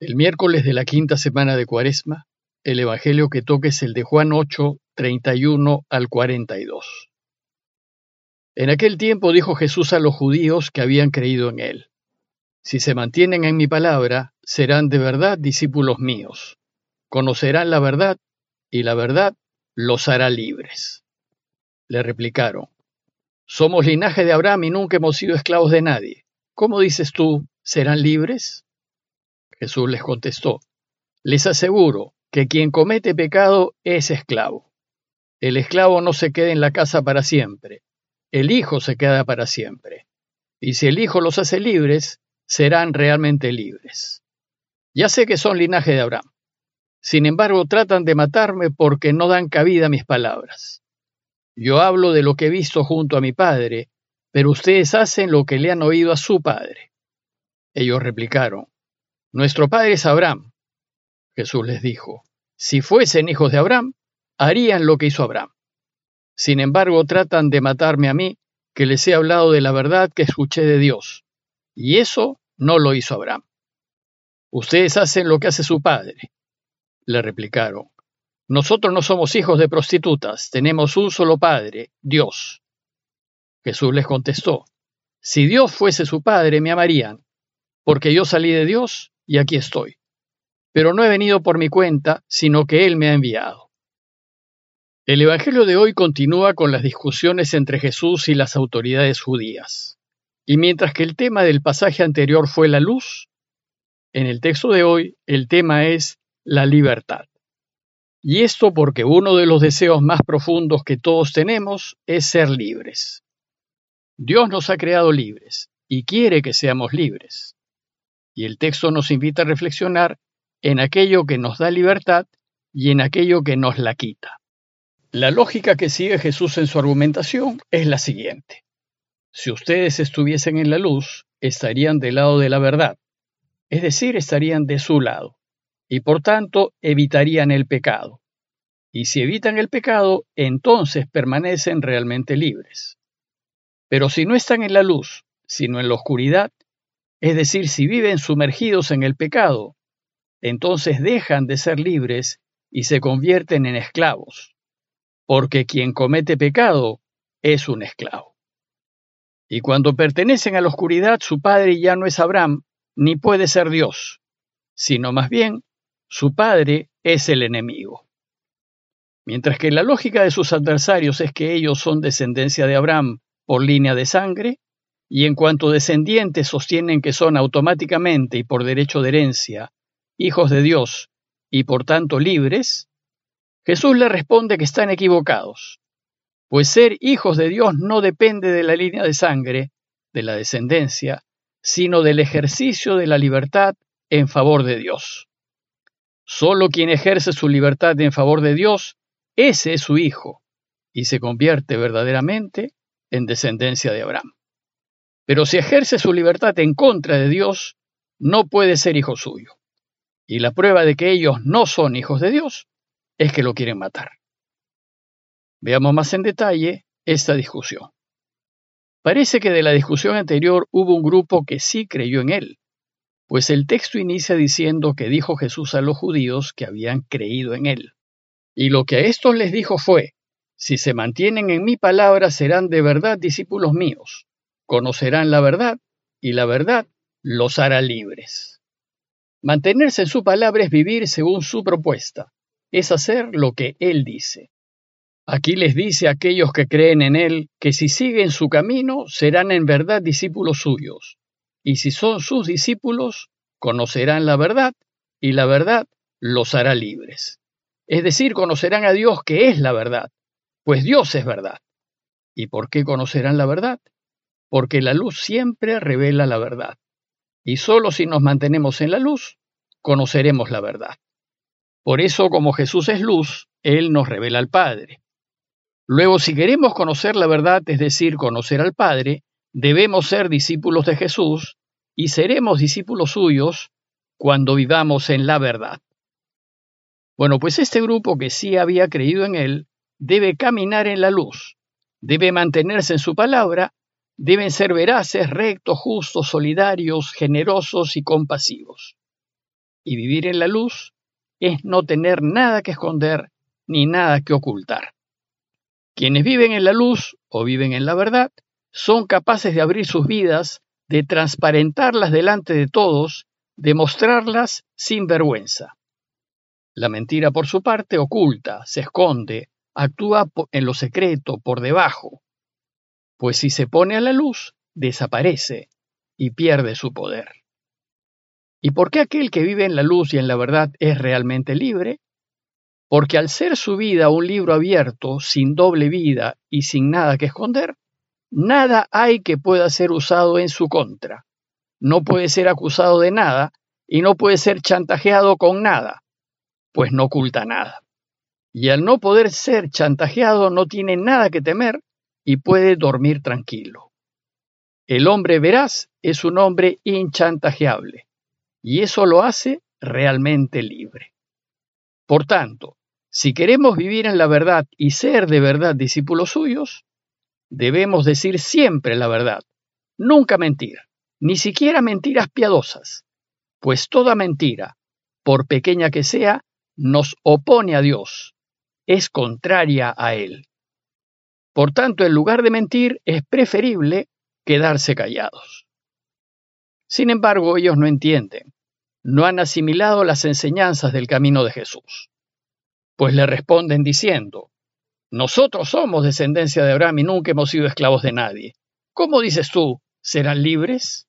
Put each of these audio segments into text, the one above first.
El miércoles de la quinta semana de Cuaresma, el Evangelio que toque es el de Juan 8, 31 al 42. En aquel tiempo dijo Jesús a los judíos que habían creído en él, Si se mantienen en mi palabra, serán de verdad discípulos míos, conocerán la verdad, y la verdad los hará libres. Le replicaron, Somos linaje de Abraham y nunca hemos sido esclavos de nadie. ¿Cómo dices tú, serán libres? Jesús les contestó, Les aseguro que quien comete pecado es esclavo. El esclavo no se queda en la casa para siempre, el Hijo se queda para siempre. Y si el Hijo los hace libres, serán realmente libres. Ya sé que son linaje de Abraham. Sin embargo, tratan de matarme porque no dan cabida a mis palabras. Yo hablo de lo que he visto junto a mi padre, pero ustedes hacen lo que le han oído a su padre. Ellos replicaron, Nuestro padre es Abraham. Jesús les dijo, Si fuesen hijos de Abraham, harían lo que hizo Abraham. Sin embargo, tratan de matarme a mí, que les he hablado de la verdad que escuché de Dios. Y eso no lo hizo Abraham. Ustedes hacen lo que hace su padre. Le replicaron, nosotros no somos hijos de prostitutas, tenemos un solo Padre, Dios. Jesús les contestó, si Dios fuese su Padre, me amarían, porque yo salí de Dios y aquí estoy. Pero no he venido por mi cuenta, sino que Él me ha enviado. El Evangelio de hoy continúa con las discusiones entre Jesús y las autoridades judías. Y mientras que el tema del pasaje anterior fue la luz, en el texto de hoy el tema es la libertad. Y esto porque uno de los deseos más profundos que todos tenemos es ser libres. Dios nos ha creado libres y quiere que seamos libres. Y el texto nos invita a reflexionar en aquello que nos da libertad y en aquello que nos la quita. La lógica que sigue Jesús en su argumentación es la siguiente. Si ustedes estuviesen en la luz, estarían del lado de la verdad, es decir, estarían de su lado y por tanto evitarían el pecado. Y si evitan el pecado, entonces permanecen realmente libres. Pero si no están en la luz, sino en la oscuridad, es decir, si viven sumergidos en el pecado, entonces dejan de ser libres y se convierten en esclavos, porque quien comete pecado es un esclavo. Y cuando pertenecen a la oscuridad, su padre ya no es Abraham, ni puede ser Dios, sino más bien su padre es el enemigo. Mientras que la lógica de sus adversarios es que ellos son descendencia de Abraham por línea de sangre, y en cuanto descendientes sostienen que son automáticamente y por derecho de herencia hijos de Dios y por tanto libres, Jesús le responde que están equivocados, pues ser hijos de Dios no depende de la línea de sangre, de la descendencia, sino del ejercicio de la libertad en favor de Dios. Solo quien ejerce su libertad en favor de Dios, ese es su hijo, y se convierte verdaderamente en descendencia de Abraham. Pero si ejerce su libertad en contra de Dios, no puede ser hijo suyo. Y la prueba de que ellos no son hijos de Dios es que lo quieren matar. Veamos más en detalle esta discusión. Parece que de la discusión anterior hubo un grupo que sí creyó en él, pues el texto inicia diciendo que dijo Jesús a los judíos que habían creído en él. Y lo que a estos les dijo fue, si se mantienen en mi palabra serán de verdad discípulos míos, conocerán la verdad, y la verdad los hará libres. Mantenerse en su palabra es vivir según su propuesta, es hacer lo que Él dice. Aquí les dice a aquellos que creen en Él que si siguen su camino serán en verdad discípulos suyos, y si son sus discípulos, conocerán la verdad, y la verdad los hará libres. Es decir, conocerán a Dios que es la verdad, pues Dios es verdad. ¿Y por qué conocerán la verdad? Porque la luz siempre revela la verdad. Y solo si nos mantenemos en la luz, conoceremos la verdad. Por eso, como Jesús es luz, Él nos revela al Padre. Luego, si queremos conocer la verdad, es decir, conocer al Padre, Debemos ser discípulos de Jesús y seremos discípulos suyos cuando vivamos en la verdad. Bueno, pues este grupo que sí había creído en él debe caminar en la luz, debe mantenerse en su palabra, deben ser veraces, rectos, justos, solidarios, generosos y compasivos. y vivir en la luz es no tener nada que esconder ni nada que ocultar. Quienes viven en la luz o viven en la verdad son capaces de abrir sus vidas, de transparentarlas delante de todos, de mostrarlas sin vergüenza. La mentira, por su parte, oculta, se esconde, actúa en lo secreto, por debajo, pues si se pone a la luz, desaparece y pierde su poder. ¿Y por qué aquel que vive en la luz y en la verdad es realmente libre? Porque al ser su vida un libro abierto, sin doble vida y sin nada que esconder, nada hay que pueda ser usado en su contra. No puede ser acusado de nada y no puede ser chantajeado con nada, pues no oculta nada. Y al no poder ser chantajeado no tiene nada que temer y puede dormir tranquilo. El hombre veraz es un hombre inchantajeable, y eso lo hace realmente libre. Por tanto, si queremos vivir en la verdad y ser de verdad discípulos suyos, debemos decir siempre la verdad, nunca mentir, ni siquiera mentiras piadosas, pues toda mentira, por pequeña que sea, nos opone a Dios, es contraria a Él. Por tanto, en lugar de mentir, es preferible quedarse callados. Sin embargo, ellos no entienden, no han asimilado las enseñanzas del camino de Jesús, pues le responden diciendo, nosotros somos descendencia de Abraham y nunca hemos sido esclavos de nadie. ¿Cómo dices tú, serán libres?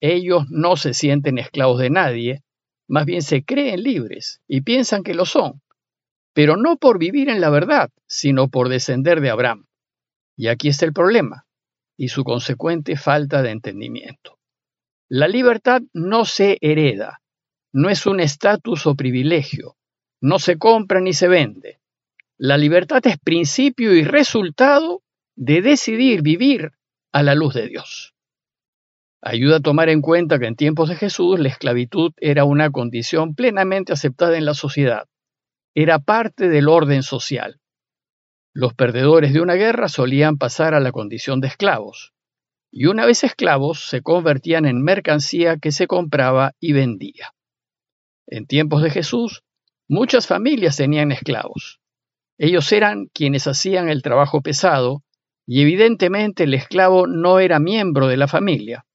Ellos no se sienten esclavos de nadie, más bien se creen libres y piensan que lo son, pero no por vivir en la verdad, sino por descender de Abraham. Y aquí está el problema, y su consecuente falta de entendimiento. La libertad no se hereda, no es un estatus o privilegio, no se compra ni se vende. La libertad es principio y resultado de decidir vivir a la luz de Dios. Ayuda a tomar en cuenta que en tiempos de Jesús la esclavitud era una condición plenamente aceptada en la sociedad era parte del orden social. Los perdedores de una guerra solían pasar a la condición de esclavos, y una vez esclavos se convertían en mercancía que se compraba y vendía. En tiempos de Jesús, muchas familias tenían esclavos. Ellos eran quienes hacían el trabajo pesado, y evidentemente el esclavo no era miembro de la familia.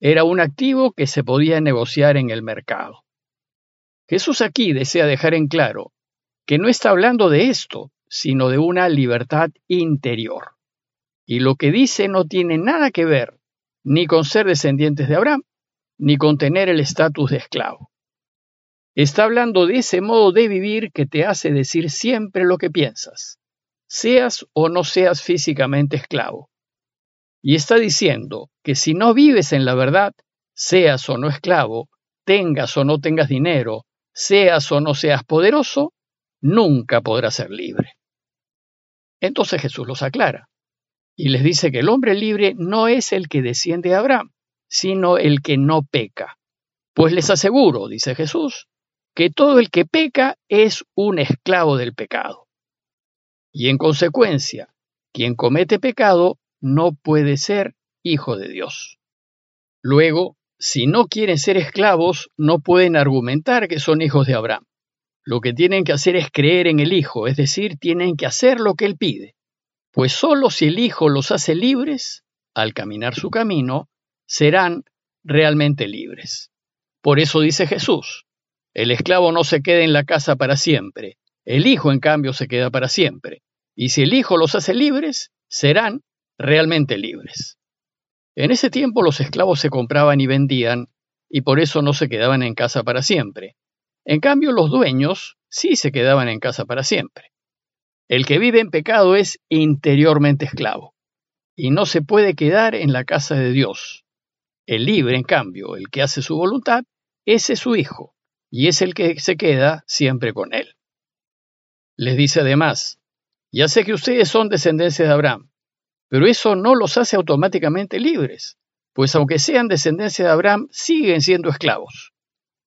Era un activo que se podía negociar en el mercado. Jesús aquí desea dejar en claro que no está hablando de esto, sino de una libertad interior. Y lo que dice no tiene nada que ver ni con ser descendientes de Abraham, ni con tener el estatus de esclavo. Está hablando de ese modo de vivir que te hace decir siempre lo que piensas, seas o no seas físicamente esclavo. Y está diciendo que si no vives en la verdad, seas o no esclavo, tengas o no tengas dinero, seas o no seas poderoso, nunca podrá ser libre. Entonces Jesús los aclara y les dice que el hombre libre no es el que desciende a Abraham, sino el que no peca. Pues les aseguro, dice Jesús, que todo el que peca es un esclavo del pecado. Y en consecuencia, quien comete pecado no puede ser hijo de Dios. Luego, si no quieren ser esclavos, no pueden argumentar que son hijos de Abraham. Lo que tienen que hacer es creer en el Hijo, es decir, tienen que hacer lo que Él pide. Pues solo si el Hijo los hace libres, al caminar su camino, serán realmente libres. Por eso dice Jesús, el esclavo no se queda en la casa para siempre, el Hijo en cambio se queda para siempre. Y si el Hijo los hace libres, serán realmente libres. En ese tiempo los esclavos se compraban y vendían, y por eso no se quedaban en casa para siempre. En cambio, los dueños sí se quedaban en casa para siempre. El que vive en pecado es interiormente esclavo y no se puede quedar en la casa de Dios. El libre, en cambio, el que hace su voluntad, ese es su hijo y es el que se queda siempre con él. Les dice además, ya sé que ustedes son descendencia de Abraham, pero eso no los hace automáticamente libres, pues aunque sean descendencia de Abraham, siguen siendo esclavos.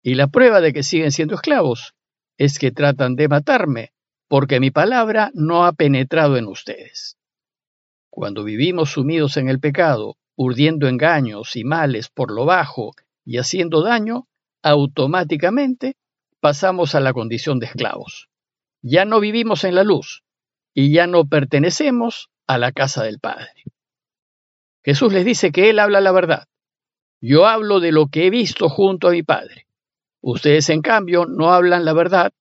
Y la prueba de que siguen siendo esclavos es que tratan de matarme, porque mi palabra no ha penetrado en ustedes. Cuando vivimos sumidos en el pecado, urdiendo engaños y males por lo bajo y haciendo daño, automáticamente pasamos a la condición de esclavos. Ya no vivimos en la luz y ya no pertenecemos a la casa del Padre. Jesús les dice que Él habla la verdad. Yo hablo de lo que he visto junto a mi Padre. Ustedes, en cambio, no hablan la verdad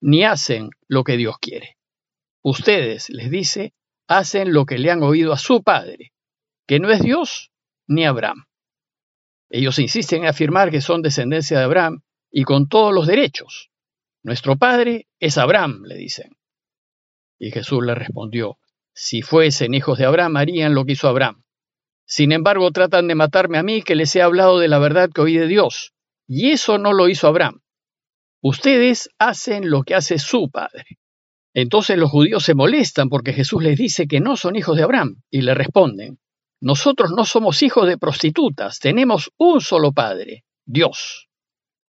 ni hacen lo que Dios quiere. Ustedes, les dice, hacen lo que le han oído a su Padre, que no es Dios ni Abraham. Ellos insisten en afirmar que son descendencia de Abraham y con todos los derechos. Nuestro Padre es Abraham, le dicen. Y Jesús le respondió, si fuesen hijos de Abraham harían lo que hizo Abraham. Sin embargo, tratan de matarme a mí que les he hablado de la verdad que oí de Dios. Y eso no lo hizo Abraham. Ustedes hacen lo que hace su padre. Entonces los judíos se molestan porque Jesús les dice que no son hijos de Abraham y le responden, nosotros no somos hijos de prostitutas, tenemos un solo padre, Dios.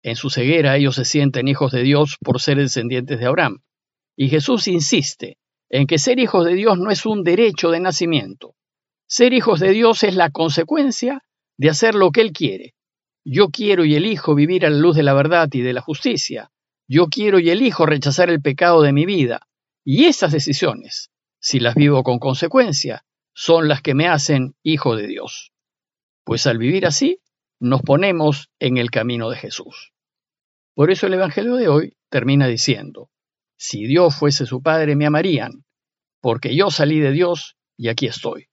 En su ceguera ellos se sienten hijos de Dios por ser descendientes de Abraham. Y Jesús insiste en que ser hijos de Dios no es un derecho de nacimiento, ser hijos de Dios es la consecuencia de hacer lo que Él quiere. Yo quiero y elijo vivir a la luz de la verdad y de la justicia. Yo quiero y elijo rechazar el pecado de mi vida. Y esas decisiones, si las vivo con consecuencia, son las que me hacen hijo de Dios. Pues al vivir así, nos ponemos en el camino de Jesús. Por eso el Evangelio de hoy termina diciendo, si Dios fuese su Padre me amarían, porque yo salí de Dios y aquí estoy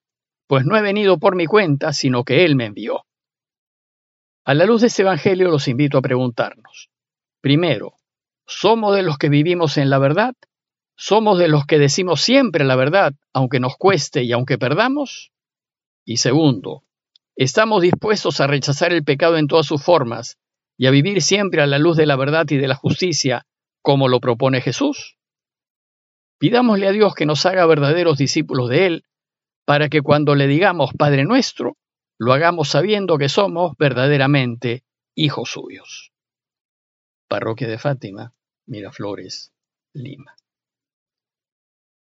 pues no he venido por mi cuenta, sino que Él me envió. A la luz de este Evangelio los invito a preguntarnos. Primero, ¿somos de los que vivimos en la verdad? ¿Somos de los que decimos siempre la verdad, aunque nos cueste y aunque perdamos? Y segundo, ¿estamos dispuestos a rechazar el pecado en todas sus formas y a vivir siempre a la luz de la verdad y de la justicia, como lo propone Jesús? Pidámosle a Dios que nos haga verdaderos discípulos de Él para que cuando le digamos Padre nuestro, lo hagamos sabiendo que somos verdaderamente hijos suyos. Parroquia de Fátima, Miraflores, Lima.